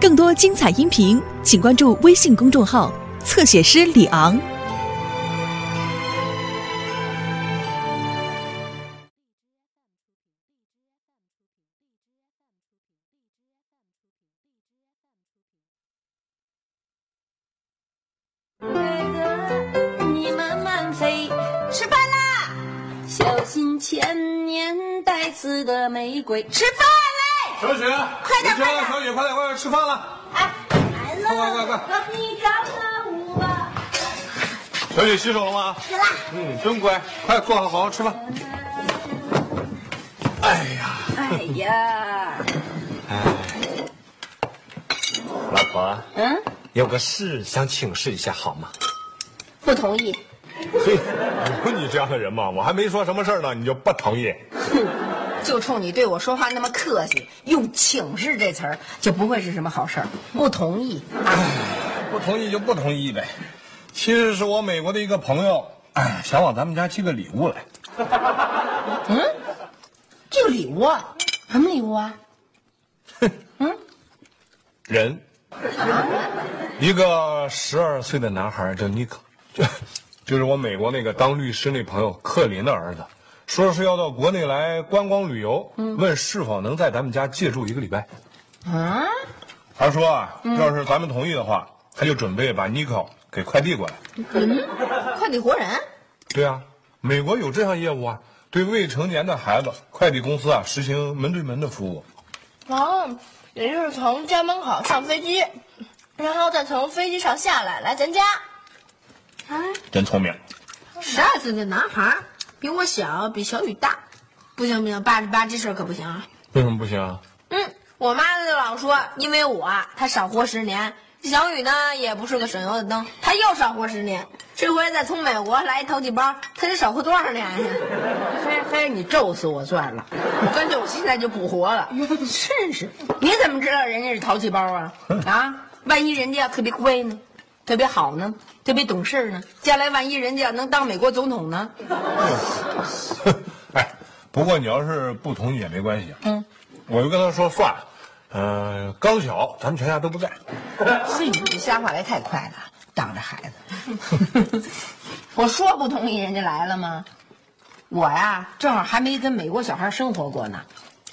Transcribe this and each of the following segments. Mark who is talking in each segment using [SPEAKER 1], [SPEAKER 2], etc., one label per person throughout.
[SPEAKER 1] 更多精彩音频，请关注微信公众号“侧写师李昂”。
[SPEAKER 2] 你慢慢飞，吃饭啦！小心千年带刺的玫瑰，吃饭嘞！
[SPEAKER 3] 小雪，
[SPEAKER 2] 快点快点，
[SPEAKER 3] 快点，吃饭了。
[SPEAKER 2] 哎，来了，
[SPEAKER 3] 快快快
[SPEAKER 2] 让你找到我。
[SPEAKER 3] 小雪洗手了吗？
[SPEAKER 2] 洗了，
[SPEAKER 3] 嗯，真乖，快坐好，好好吃饭。哎呀，
[SPEAKER 2] 哎呀，哎
[SPEAKER 4] 老婆，
[SPEAKER 2] 嗯，
[SPEAKER 4] 有个事想请示一下，好吗？
[SPEAKER 2] 不同意。
[SPEAKER 3] 嘿，有你这样的人吗？我还没说什么事儿呢，你就不同意？
[SPEAKER 5] 就冲你对我说话那么客气，用“请示”这词儿，就不会是什么好事儿。不同意啊！
[SPEAKER 3] 不同意就不同意呗。其实是我美国的一个朋友，哎，想往咱们家寄个礼物来。
[SPEAKER 5] 这个礼物啊，什么礼物啊？
[SPEAKER 3] 嗯人，一个十二岁的男孩叫尼克，就就是我美国那个当律师那朋友克林的儿子，说是要到国内来观光旅游，问是否能在咱们家借住一个礼拜。
[SPEAKER 5] 啊？
[SPEAKER 3] 他说啊，要是咱们同意的话，他就准备把妮可给快递过来。
[SPEAKER 5] 嗯快递活人？
[SPEAKER 3] 对啊，美国有这项业务啊，对未成年的孩子，快递公司啊实行门对门的服务。
[SPEAKER 6] 哦，也就是从家门口上飞机，然后再从飞机上下来来咱家。
[SPEAKER 3] 真聪明。
[SPEAKER 5] 十二岁的男孩儿比我小，比小雨大，不行不行，八十八这事儿可不行啊！
[SPEAKER 3] 为什么不行啊？
[SPEAKER 5] 嗯，我妈就老说，因为我她少活十年，小雨呢也不是个省油的灯，她又少活十年。这回再从美国来一淘气包，她得少活多少年呀？
[SPEAKER 7] 嘿嘿，你咒死我算了，干脆我现在就不活了。
[SPEAKER 5] 真是，你怎么知道人家是淘气包啊？啊，万一人家要特别乖呢，特别好呢，特别懂事呢，将来万一人家能当美国总统呢？
[SPEAKER 3] 哎，不过你要是不同意也没关系。嗯，我就跟他说算了。呃，刚巧咱们全家都不在。
[SPEAKER 7] 嘿，你这瞎话来太快了，当着孩子。我说不同意，人家来了吗？我呀，正好还没跟美国小孩生活过呢，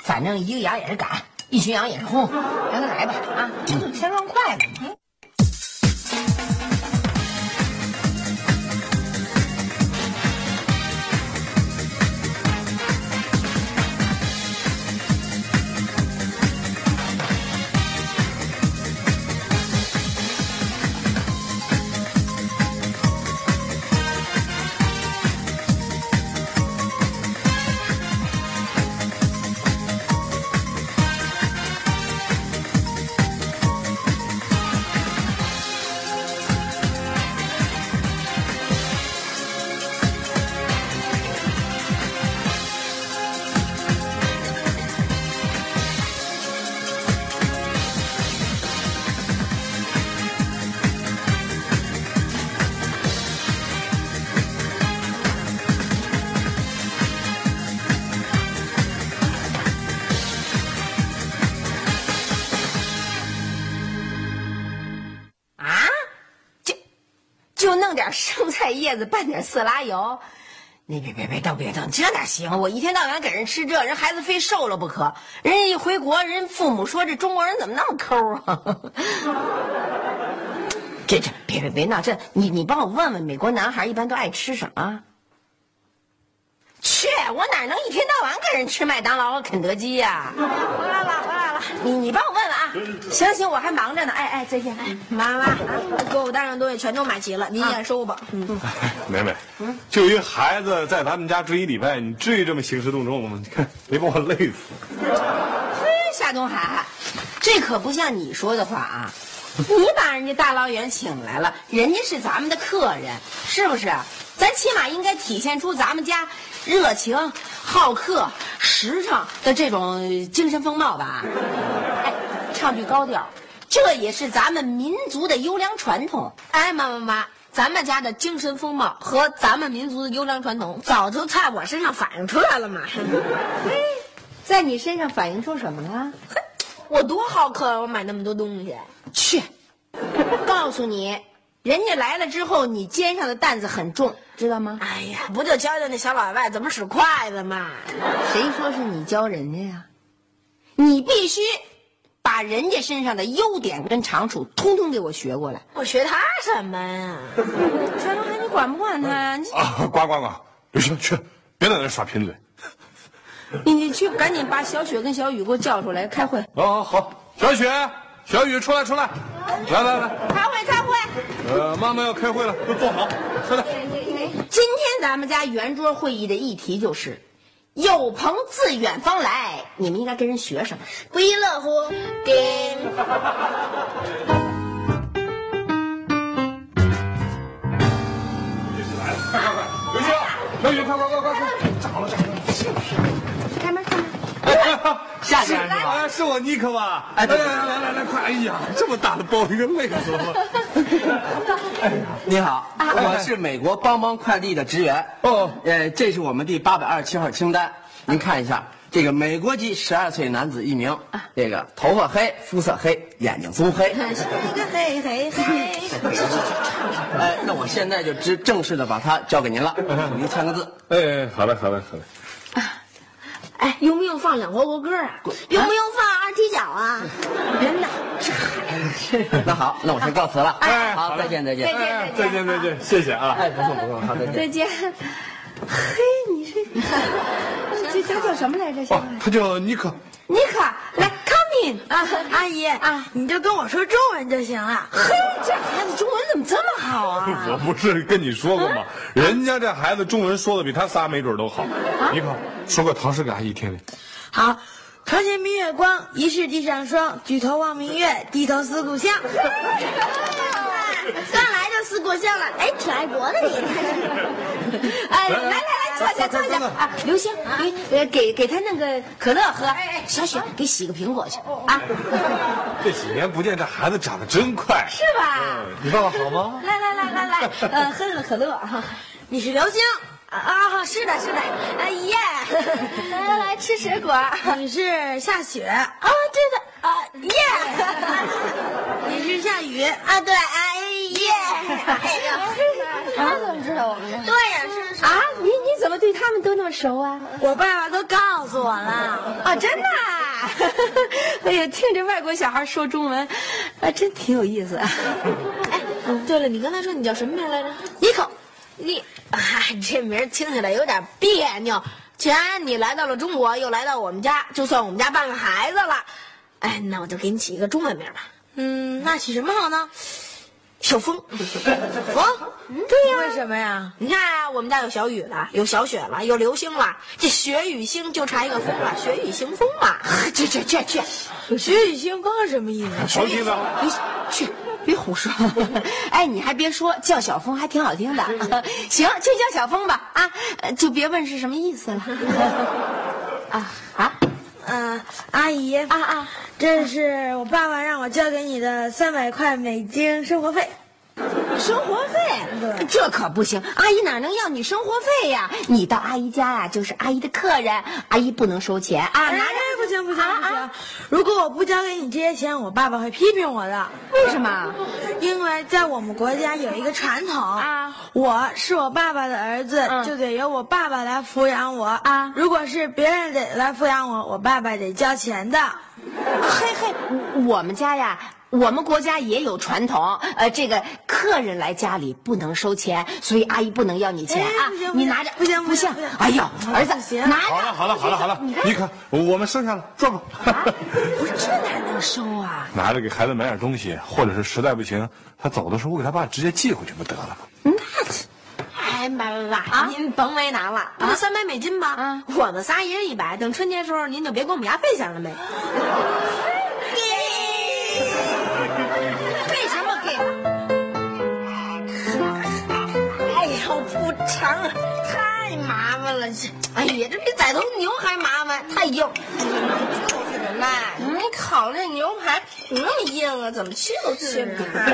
[SPEAKER 7] 反正一个羊也是赶，一群羊也是轰，让他来吧啊，这就天上快了嘛。
[SPEAKER 5] 啊，拌点色拉油，你别别别倒别倒，这哪行？我一天到晚给人吃这，人孩子非瘦了不可。人家一回国，人父母说这中国人怎么那么抠啊？这这别别别闹，这你你帮我问问美国男孩一般都爱吃什么？去，我哪能一天到晚给人吃麦当劳和肯德基呀、回来了，了，你你帮我问问啊。行行，我还忙着呢。哎哎，再见。哎，妈妈，啊给我带上东西全都买齐了，您验收吧。嗯，
[SPEAKER 3] 梅梅，就一孩子在咱们家住一礼拜，你至于这么兴师动众吗？你看，没把我累死。
[SPEAKER 5] 嘿，夏东海，这可不像你说的话啊。你把人家大老远请来了，人家是咱们的客人，是不是？咱起码应该体现出咱们家热情、好客、实诚的这种精神风貌吧？哎，唱句高调，这也是咱们民族的优良传统。哎，妈妈妈，咱们家的精神风貌和咱们民族的优良传统，早就在我身上反映出来了嘛。嘿，在你身上反映出什么了？哼，
[SPEAKER 6] 我多好客啊！我买那么多东西。
[SPEAKER 5] 去，告诉你，人家来了之后，你肩上的担子很重，知道吗？
[SPEAKER 6] 哎呀，不就教教那小老外怎么使筷子吗？
[SPEAKER 5] 谁说是你教人家呀？你必须把人家身上的优点跟长处通通给我学过来。
[SPEAKER 6] 我学他什么呀？
[SPEAKER 5] 小东海，你管不管他？你
[SPEAKER 3] 啊，呱呱呱，刘星去，别在那耍贫嘴。
[SPEAKER 5] 你你去，赶紧把小雪跟小雨给我叫出来开会。
[SPEAKER 3] 啊，好，小雪、小雨出来出来，来来来，
[SPEAKER 5] 开会开会。
[SPEAKER 3] 呃，妈妈要开会了，都坐好，快点。
[SPEAKER 5] 今天咱们家圆桌会议的议题就是“有朋自远方来”，你们应该跟人学什么？
[SPEAKER 6] 不亦乐乎，叮。
[SPEAKER 3] 快快快，刘星、小雨，快快快快快，长了长了。
[SPEAKER 4] 夏先生是吧？
[SPEAKER 3] 哎，是我尼克吧？
[SPEAKER 4] 哎对
[SPEAKER 3] 来来来来来，快！哎呀，这么大的包，应该累死我了。
[SPEAKER 4] 你好，我是美国邦邦快递的职员。
[SPEAKER 3] 哦
[SPEAKER 4] 呃，这是我们第八百二十七号清单，您看一下。这个美国籍十二岁男子一名，这个头发黑，肤色黑，眼睛棕黑。
[SPEAKER 5] 一个黑黑黑。
[SPEAKER 4] 哎，那我现在就正正式的把它交给您了，您签个字。
[SPEAKER 3] 哎，好嘞好嘞好嘞。
[SPEAKER 6] 哎，用不用放两国国歌啊？用不用放二踢脚啊？
[SPEAKER 5] 人呐，
[SPEAKER 4] 那好，那我先告辞了。
[SPEAKER 3] 哎
[SPEAKER 4] 好，再见再见。
[SPEAKER 3] 哎，再见再见，谢谢啊。
[SPEAKER 4] 哎，不送不送，好再见。
[SPEAKER 5] 再见。嘿，你 这这他叫什么来着？
[SPEAKER 3] 哦，他叫尼克。
[SPEAKER 5] 尼克，
[SPEAKER 6] 啊，阿姨啊，你就跟我说中文就行了。
[SPEAKER 5] 嘿，这孩子中文怎么这么好啊？
[SPEAKER 3] 我不是跟你说过吗？人家这孩子中文说的比他仨没准都好。你好，说个唐诗给阿姨听听。
[SPEAKER 6] 好，床前明月光，疑是地上霜。举头望明月，低头思故乡。刚来就思故乡了，哎，挺爱国的你。
[SPEAKER 5] 哎，来来来，坐下坐下啊！刘星，给呃给给他弄个可乐喝。小雪，给洗个苹果去啊，
[SPEAKER 3] 这几年不见，这孩子长得真快。
[SPEAKER 5] 是吧？
[SPEAKER 3] 你爸爸好吗？
[SPEAKER 5] 来来来来来，呃，喝个可乐啊。
[SPEAKER 6] 你是刘星
[SPEAKER 5] 啊啊，是的，是的，哎耶！来来来，吃水果。啊，
[SPEAKER 6] 你是夏雪啊，
[SPEAKER 5] 对的，啊耶！
[SPEAKER 6] 你是夏雨。
[SPEAKER 5] 啊，对，哎耶！哎呀，
[SPEAKER 6] 他怎么知道我们？
[SPEAKER 5] 对呀，是啊，怎么对他们都那么熟啊？
[SPEAKER 6] 我爸爸都告诉我了。
[SPEAKER 5] 啊，真的啊！哎呀，听这外国小孩说中文，还，真挺有意思。
[SPEAKER 6] 哎，对了，你刚才说你叫什么名来着？
[SPEAKER 5] 尼克，
[SPEAKER 6] 你，哎，这名听起来有点别扭。既然你来到了中国，又来到我们家，就算我们家半个孩子了。哎，那我就给你起一个中文名吧。嗯，那起什么好呢？小风，风，对呀、为什么呀？你看啊，我们家有小雨了，有小雪了，有流星了，这雪雨星就差一个风了，雪雨行风嘛。
[SPEAKER 5] 去去去去，
[SPEAKER 6] 雪雨行风什么意思？
[SPEAKER 3] 好听的。
[SPEAKER 5] 你去，别胡说。哎，你还别说，叫小峰还挺好听的。行，就叫小峰吧。啊，呃就别问是什么意思了。啊啊
[SPEAKER 6] 嗯、阿姨
[SPEAKER 5] 啊啊！
[SPEAKER 6] 这是我爸爸让我交给你的三百块美金生活费。
[SPEAKER 5] 生活费，这可不行，阿姨哪能要你生活费呀？你到阿姨家呀，就是阿姨的客人，阿姨不能收钱啊！
[SPEAKER 6] 哎
[SPEAKER 5] 拿着，
[SPEAKER 6] 不行不行
[SPEAKER 5] 啊
[SPEAKER 6] 不行！如果我不交给你这些钱，我爸爸会批评我的。
[SPEAKER 5] 为什么？
[SPEAKER 6] 因为在我们国家有一个传统
[SPEAKER 5] 啊，
[SPEAKER 6] 我是我爸爸的儿子，
[SPEAKER 5] 嗯
[SPEAKER 6] 就得由我爸爸来抚养我
[SPEAKER 5] 啊
[SPEAKER 6] 如果是别人得来抚养我，我爸爸得交钱的。
[SPEAKER 5] 嘿嘿，我们家呀，我们国家也有传统，呃，这个客人来家里不能收钱，所以阿姨不能要你钱
[SPEAKER 6] 哎
[SPEAKER 5] 啊你拿着，
[SPEAKER 6] 不行
[SPEAKER 5] 不行。哎呦，儿子，
[SPEAKER 6] 不行
[SPEAKER 5] 拿着。
[SPEAKER 3] 好了好了好了好了，你看，我们剩下了，坐吧。
[SPEAKER 5] 不是这哪能收啊？
[SPEAKER 3] 拿着给孩子买点东西，或者是实在不行，他走的时候我给他爸直接寄回去不得了吗？
[SPEAKER 6] 哎，爸爸爸，您甭为难了，不就三百美金吗？
[SPEAKER 5] 啊
[SPEAKER 6] 我们仨一人一百，等春节时候您就别给我们压费钱了呗。不成，太麻烦了，这，哎呀，这比宰头牛还麻烦，太硬。就是的嘛，你烤那牛排那么硬啊，怎么切都切不开。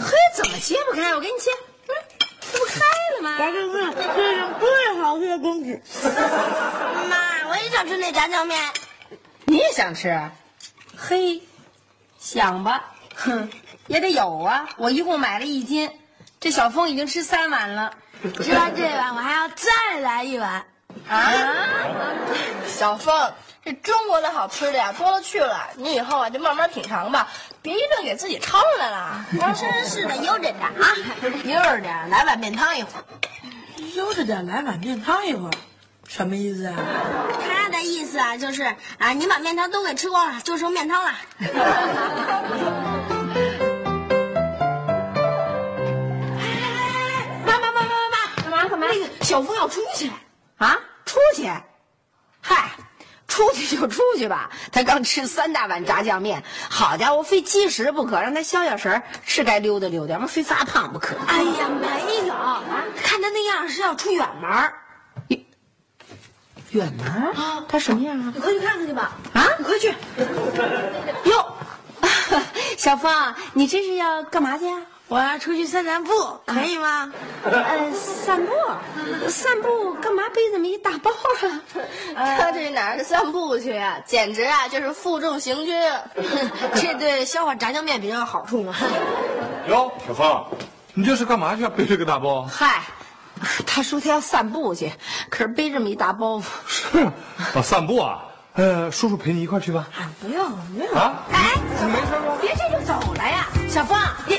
[SPEAKER 5] 嘿，怎么切不开？我给你切，嗯，这不开了吗？
[SPEAKER 6] 这是这是最好吃的东西。妈，我也想吃那炸酱面。
[SPEAKER 5] 你也想吃？嘿，想吧，哼，也得有啊。我一共买了一斤，这小峰已经吃三碗了。
[SPEAKER 6] 吃完这碗，我还要再来一碗。
[SPEAKER 5] 啊？
[SPEAKER 6] 小凤，这中国的好吃的呀多了去了，你以后啊就慢慢品尝吧，别一顿给自己撑来了。真是的，悠着点啊，悠着点，来碗面汤一会儿。
[SPEAKER 8] 悠着点，来碗面汤一会儿，什么意思啊？
[SPEAKER 6] 他的意思啊，就是啊，你把面条都给吃光了，就剩面汤了。小峰要出去，
[SPEAKER 5] 啊？出去？嗨，出去就出去吧。他刚吃三大碗炸酱面，好家伙，非积食不可，让他消消食儿，是该溜达溜达，非发胖不可。
[SPEAKER 6] 哎呀，没有，看他那样是要出远门儿。
[SPEAKER 5] 远门儿
[SPEAKER 6] 啊
[SPEAKER 5] 他什么样啊？
[SPEAKER 6] 你快去看看去吧。
[SPEAKER 5] 啊，
[SPEAKER 6] 你快去。
[SPEAKER 5] 哟，小峰，你这是要干嘛去啊？
[SPEAKER 6] 我要出去散散步，可以吗？
[SPEAKER 5] 呃，散步，散步干嘛背这么一大包啊？
[SPEAKER 6] 他这哪是散步去啊，简直啊就是负重行军。这对消化炸酱面比较有好处嘛。
[SPEAKER 3] 哟，小芳，你这是干嘛去啊？背这个大包？
[SPEAKER 5] 嗨，他说他要散步去，可是背这么一大包袱。
[SPEAKER 3] 是啊，散步啊。呃，叔叔陪你一块去吧。
[SPEAKER 8] 啊不用不用，
[SPEAKER 3] 啊？
[SPEAKER 5] 哎，
[SPEAKER 3] 你没事吧？
[SPEAKER 5] 别这就走了呀，小峰，别，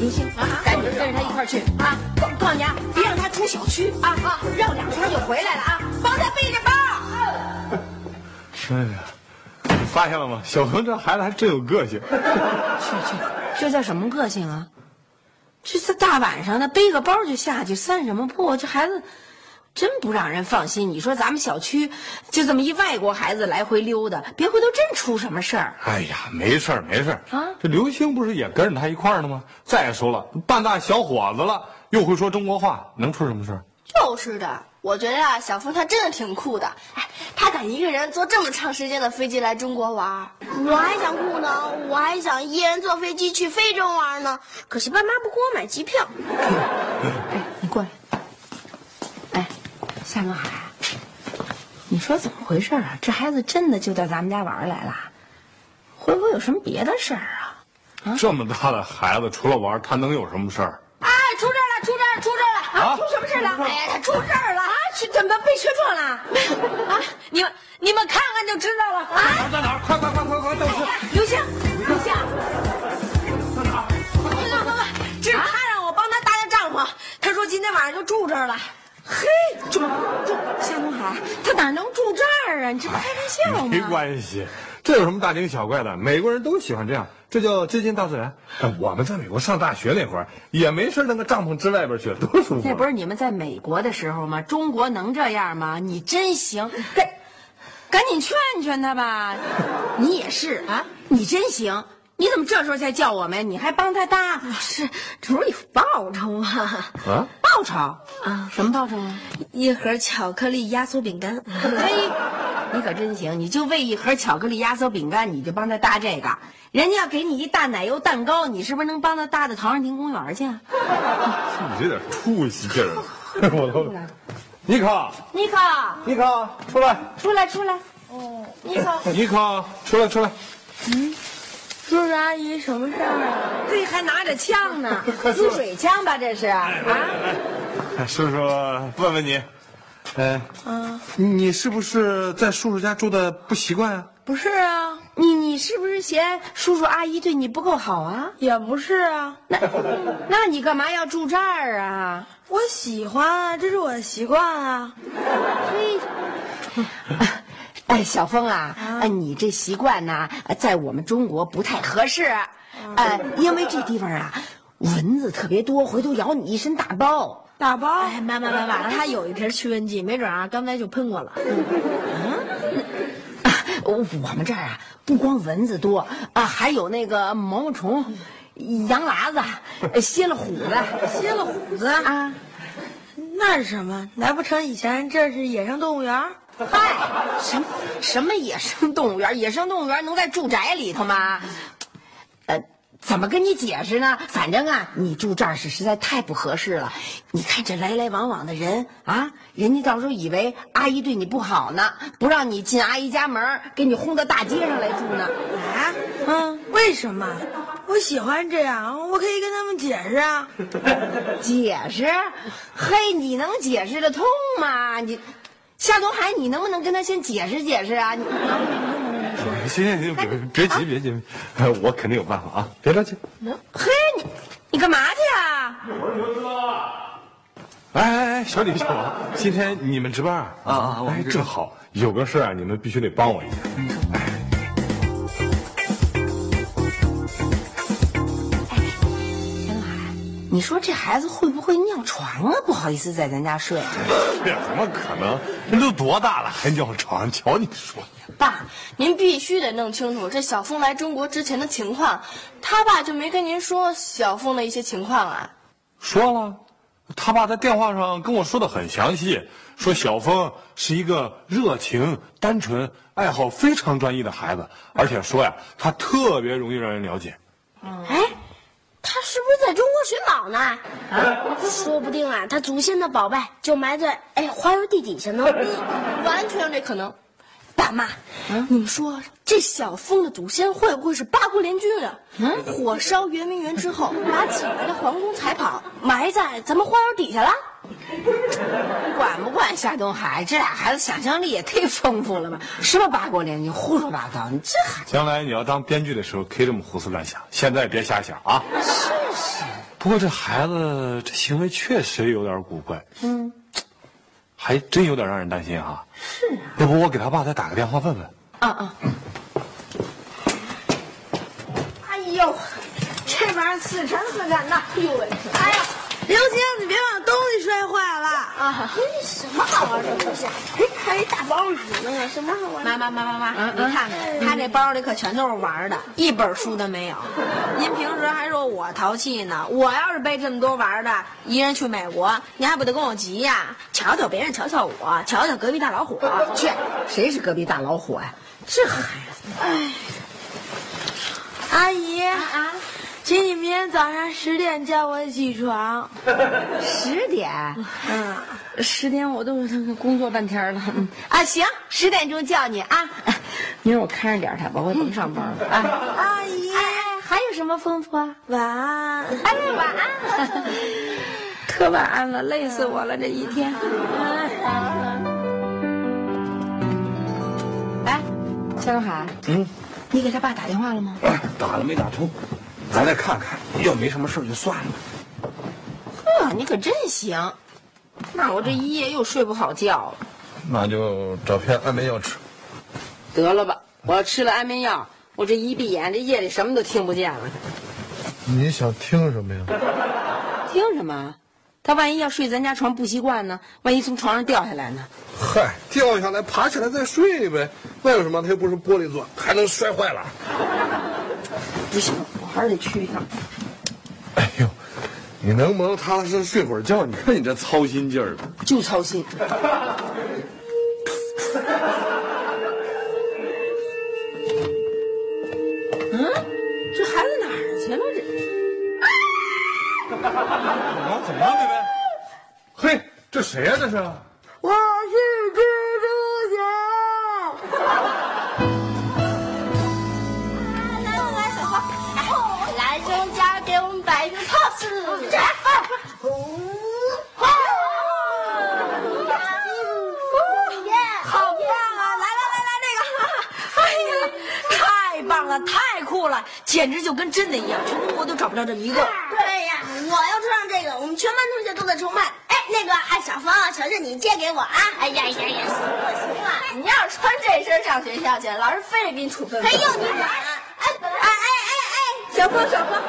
[SPEAKER 5] 明星啊，赶紧跟着他一块儿去啊！我告诉你啊，别让他出小区啊啊，绕两圈就回来了啊，帮他背着包。
[SPEAKER 3] 哎呀，你发现了吗？小鹏这孩子还真有个性。
[SPEAKER 5] 去去这叫什么个性啊？这这大晚上的背个包就下去散什么步？这孩子真不让人放心。你说咱们小区就这么一外国孩子来回溜达，别回头真出什么事儿。
[SPEAKER 3] 哎呀，没事儿没事儿
[SPEAKER 5] 啊
[SPEAKER 3] 这刘星不是也跟着他一块儿呢吗？再说了，半大小伙子了，又会说中国话，能出什么事儿？
[SPEAKER 6] 就是的，我觉得啊，小峰他真的挺酷的。哎，他敢一个人坐这么长时间的飞机来中国玩，我还想酷呢，我还想一人坐飞机去非洲玩呢。可惜爸妈不给我买机票。
[SPEAKER 5] 夏东海，你说怎么回事啊？这孩子真的就到咱们家玩儿来了？会不会有什么别的事儿啊？
[SPEAKER 3] 这么大的孩子，除了玩，他能有什么事儿？
[SPEAKER 5] 哎，出事儿了！出事儿了！出事儿了！
[SPEAKER 3] 啊
[SPEAKER 5] 出什么事儿了？哎呀，他出事儿了啊！去怎么被车撞了？啊！你们你们看看就知道了啊！
[SPEAKER 3] 在哪儿？快快快快快，等我！
[SPEAKER 5] 刘星，刘星，快快快快！这是他让我帮他搭的帐篷，他说今天晚上就住这儿了。嘿，住住，夏东海，他哪能住这儿啊？你这不开玩笑吗？
[SPEAKER 3] 没关系，这有什么大惊小怪的？美国人都喜欢这样，这叫接近大自然。哎，我们在美国上大学那会儿，也没事弄个帐篷支外边去，多舒服。
[SPEAKER 5] 那不是你们在美国的时候吗？中国能这样吗？你真行，赶赶紧劝劝他吧。你也是啊，你真行。你怎么这时候才叫我们？你还帮他搭？
[SPEAKER 6] 是，这不是有报酬吗？
[SPEAKER 3] 啊，
[SPEAKER 5] 报酬啊？什么报酬啊？
[SPEAKER 6] 一盒巧克力压缩饼干。
[SPEAKER 5] 嘿，你可真行！你就为一盒巧克力压缩饼干，你就帮他搭这个。人家要给你一大奶油蛋糕，你是不是能帮他搭到陶然亭公园去？啊
[SPEAKER 3] 你这点出息劲儿，我都。尼克，
[SPEAKER 5] 尼克，
[SPEAKER 3] 尼克，出来！
[SPEAKER 5] 出来，出来。
[SPEAKER 6] 你好，
[SPEAKER 3] 尼克，出来，出来！
[SPEAKER 6] 叔叔阿姨，什么事儿啊？
[SPEAKER 5] 对，还拿着枪呢，滋水枪吧？这是啊？
[SPEAKER 3] 叔叔问问你，哎，
[SPEAKER 6] 啊，
[SPEAKER 3] 你是不是在叔叔家住的不习惯啊？
[SPEAKER 6] 不是啊，
[SPEAKER 5] 你你是不是嫌叔叔阿姨对你不够好啊？
[SPEAKER 6] 也不是啊，
[SPEAKER 5] 那那你干嘛要住这儿啊？
[SPEAKER 6] 我喜欢啊，这是我的习惯啊。
[SPEAKER 5] 哎，小峰啊，哎，你这习惯呢，在我们中国不太合适，呃，因为这地方啊，蚊子特别多，回头咬你一身大包。
[SPEAKER 6] 大包？哎，妈妈妈妈，他有一瓶驱蚊剂，没准啊，刚才就喷过了。
[SPEAKER 5] 我们这儿啊，不光蚊子多啊，还有那个毛毛虫、羊喇子、呃蝎了虎子、
[SPEAKER 6] 蝎了虎子
[SPEAKER 5] 啊。
[SPEAKER 6] 那是什么？难不成以前这是野生动物园？
[SPEAKER 5] 嗨，什么什么野生动物园？野生动物园能在住宅里头吗？呃，怎么跟你解释呢？反正啊，你住这儿是实在太不合适了。你看这来来往往的人啊，人家到时候以为阿姨对你不好呢，不让你进阿姨家门，给你轰到大街上来住呢。
[SPEAKER 8] 啊，嗯，为什么？我喜欢这样，我可以跟他们解释啊。
[SPEAKER 5] 解释？嘿，你能解释得通吗？你夏东海，你能不能跟他先解释解释啊？你
[SPEAKER 3] 行行行，别别急别急，我肯定有办法啊，别着急。
[SPEAKER 5] 嘿，你你干嘛去啊？
[SPEAKER 3] 哎哎哎，小李小王，今天你们值班啊？
[SPEAKER 4] 啊啊我们
[SPEAKER 3] 哎，
[SPEAKER 4] 值
[SPEAKER 3] 正好有个事儿啊，你们必须得帮我一下。
[SPEAKER 5] 你说这孩子会不会尿床啊？不好意思在咱家睡。
[SPEAKER 3] 这怎么可能？人都多大了还尿床？瞧你说的，
[SPEAKER 6] 爸，您必须得弄清楚这小凤来中国之前的情况。他爸就没跟您说小凤的一些情况啊？
[SPEAKER 3] 说了，他爸在电话上跟我说的很详细，说小峰是一个热情、单纯、爱好非常专一的孩子，而且说呀，他特别容易让人了解。
[SPEAKER 6] 哎，他是不是在中国寻宝呢？啊，说不定啊，他祖先的宝贝就埋在哎花园地底下呢。嗯，完全有这可能。爸妈，你们说这小峰的祖先会不会是八国联军啊？火烧圆明园之后，把请来的皇宫财宝埋在咱们花园底下了？
[SPEAKER 5] 管不管夏东海？这俩孩子想象力也忒丰富了吧？什么八国联军，胡说八道！你这还
[SPEAKER 3] 将来你要当编剧的时候，可以这么胡思乱想，现在别瞎想啊。是是。不过这孩子这行为确实有点古怪，嗯，还真有点让人担心哈。是啊。要不我给他爸再打个电话问问？
[SPEAKER 8] 啊啊哎呦，这玩意儿死沉死沉的。哎呦喂！哎呀，刘星，你别把东西摔坏了啊！
[SPEAKER 6] 什么好玩的东西？哎，还有一大包呢，什么好玩？
[SPEAKER 5] 妈妈妈妈妈，你看看他这包里可全都是玩的，一本书都没有。您平时还说我淘气呢，我要是背这么多玩的，一人去美国，您还不得跟我急呀？瞧瞧别人，瞧瞧我，瞧瞧隔壁大老虎。去，谁是隔壁大老虎呀、这孩子，
[SPEAKER 8] 阿姨啊，请你明天早上十点叫我起床。
[SPEAKER 5] 十点，嗯，十点我都工作半天了。嗯啊，行，十点钟叫你啊。明儿我看着点他吧，我甭上班了啊。
[SPEAKER 8] 阿姨，
[SPEAKER 5] 哎，还有什么吩咐啊？
[SPEAKER 8] 晚安。
[SPEAKER 5] 哎，晚安。可晚安了，累死我了这一天。哎，夏东海，
[SPEAKER 4] 嗯，
[SPEAKER 5] 你给他爸打电话了吗？
[SPEAKER 4] 打了没打通？咱再看看，要没什么事儿就算了。
[SPEAKER 5] 呵，你可真行。那我这一夜又睡不好觉了。
[SPEAKER 3] 那就找片安眠药吃。
[SPEAKER 5] 得了吧，我要吃了安眠药，我这一闭眼，这夜里什么都听不见了。
[SPEAKER 3] 你想听什么呀？
[SPEAKER 5] 听什么？他万一要睡咱家床不习惯呢？万一从床上掉下来呢？
[SPEAKER 3] 嗨，掉下来爬起来再睡呗。那有什么？他又不是玻璃做，还能摔坏了。
[SPEAKER 5] 不行，我还是得去一趟。
[SPEAKER 3] 哎呦，你能不能踏踏实实睡会儿觉？你看你这操心劲儿。的。
[SPEAKER 5] 就操心。嗯，这孩子哪儿去了？这？
[SPEAKER 3] 怎么怎么了，妹妹？嘿，这谁呀、这是
[SPEAKER 5] 简直就跟真的一样，全中国都找不着这么一个。
[SPEAKER 6] 对呀，我要穿上这个，我们全班同学都在崇拜。哎，那个，哎，小芳，瞧瞧你借给我啊！哎呀呀呀，行了行了，
[SPEAKER 5] 你要是穿这身上学校去，老师非得给你处分。
[SPEAKER 6] 哎呦你管！哎哎哎哎哎，
[SPEAKER 5] 小峰，小峰，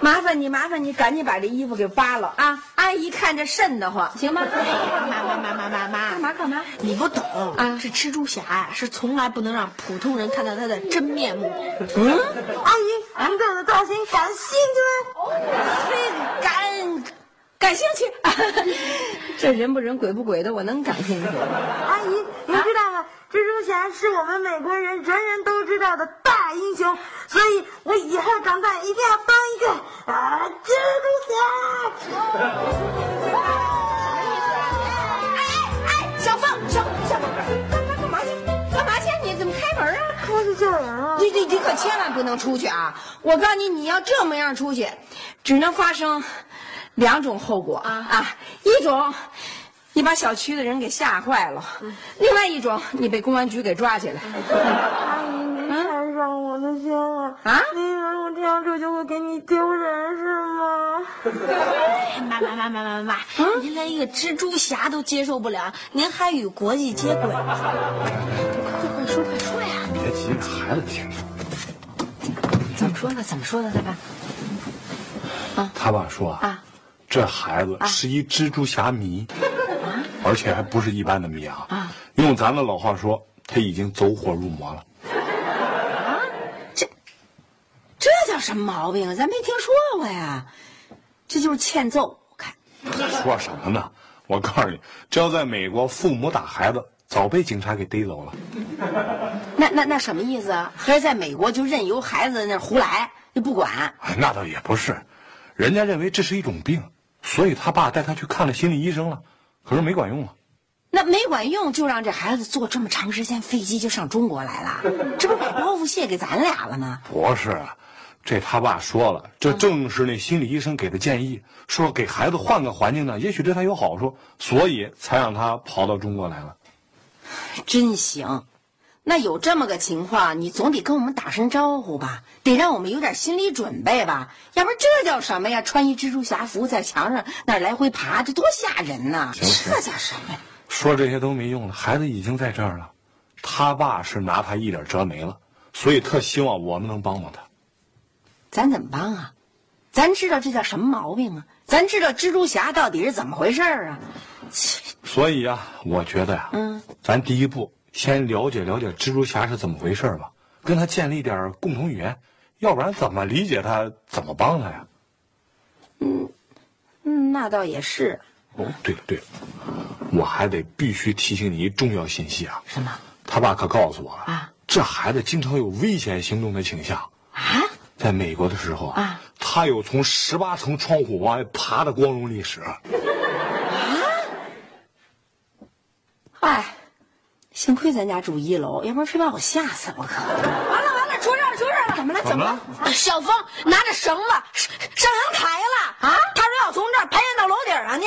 [SPEAKER 5] 麻烦你，麻烦你，赶紧把这衣服给扒了啊！阿姨看这瘆得慌，行吗？
[SPEAKER 6] 妈妈妈妈妈妈
[SPEAKER 5] 干，嘛干嘛？
[SPEAKER 6] 你不懂
[SPEAKER 5] 啊
[SPEAKER 6] 这蜘蛛侠呀是从来不能让普通人看到他的真面目。
[SPEAKER 5] 嗯，
[SPEAKER 8] 阿姨，您对我的造型感兴趣吗？
[SPEAKER 5] 感感兴趣。这人不人鬼不鬼的，我能感兴趣。
[SPEAKER 8] 阿姨，您知道吗？蜘蛛侠是我们美国人人人都知道的大英雄，所以我以后长大一定要当一个啊蜘蛛侠。
[SPEAKER 5] 哎哎哎，小凤，小小凤，干干干嘛去？干嘛去？你怎么开门啊？
[SPEAKER 8] 出去救人啊！
[SPEAKER 5] 你你你可千万不能出去啊！我告诉你，你要这么样出去，只能发生两种后果啊啊！一种，你把小区的人给吓坏了；另外一种，你被公安局给抓起来。
[SPEAKER 8] 阿姨，您太伤我的心了
[SPEAKER 5] 啊
[SPEAKER 8] 您以为我这样做就会给你丢人是吗？
[SPEAKER 9] 妈妈妈妈妈妈，您连一个蜘蛛侠都接受不了，您还与国际接轨？快快说快说呀！
[SPEAKER 3] 别急，孩子听着。
[SPEAKER 5] 怎么说呢？怎么说呢？他爸
[SPEAKER 3] 他爸说
[SPEAKER 5] 啊，
[SPEAKER 3] 这孩子是一蜘蛛侠迷，而且还不是一般的迷啊。
[SPEAKER 5] 啊
[SPEAKER 3] 用咱的老话说，他已经走火入魔了。
[SPEAKER 5] 这这叫什么毛病啊？咱没听说过呀。这就是欠揍，我看。
[SPEAKER 3] 说什么呢？我告诉你，这要在美国，父母打孩子，早被警察给逮走了。
[SPEAKER 5] 那那那什么意思啊？还是在美国就任由孩子那胡来，就不管？
[SPEAKER 3] 哎，那倒也不是，人家认为这是一种病，所以他爸带他去看了心理医生了，可是没管用啊。
[SPEAKER 5] 那没管用，就让这孩子坐这么长时间飞机就上中国来了，这不把包袱卸给咱俩了吗？
[SPEAKER 3] 不是啊，这他爸说了，这正是那心理医生给的建议，说给孩子换个环境呢，也许对他有好处，所以才让他跑到中国来了。
[SPEAKER 5] 真行。那有这么个情况，你总得跟我们打声招呼吧，得让我们有点心理准备吧，要不然这叫什么呀？穿一蜘蛛侠服在墙上那来回爬，这多吓人呐！这叫什么呀？
[SPEAKER 3] 说这些都没用了，孩子已经在这儿了，他爸是拿他一点辙没了，所以特希望我们能帮帮他。
[SPEAKER 5] 咱怎么帮啊？咱知道这叫什么毛病啊？咱知道蜘蛛侠到底是怎么回事儿啊？
[SPEAKER 3] 所以啊、我觉得呀、
[SPEAKER 5] 嗯，
[SPEAKER 3] 咱第一步先了解了解蜘蛛侠是怎么回事吧，跟他建立点共同语言，要不然怎么理解他，怎么帮他呀？
[SPEAKER 5] 嗯，那倒也是。
[SPEAKER 3] 哦，对了对了，我还得必须提醒你一重要信息啊！
[SPEAKER 5] 什么？
[SPEAKER 3] 他爸可告诉我了
[SPEAKER 5] 啊，
[SPEAKER 3] 这孩子经常有危险行动的倾向。
[SPEAKER 5] 啊？
[SPEAKER 3] 在美国的时候
[SPEAKER 5] 啊，
[SPEAKER 3] 他有从十八层窗户往外爬的光荣历史啊。
[SPEAKER 5] 哎，幸亏咱家住一楼，要不然非把我吓死我可。完了完了，出事了出事了！怎么了怎么了？
[SPEAKER 9] 小峰拿着绳子上上阳台了
[SPEAKER 5] 啊
[SPEAKER 9] 他说要从这儿攀岩到楼顶上去。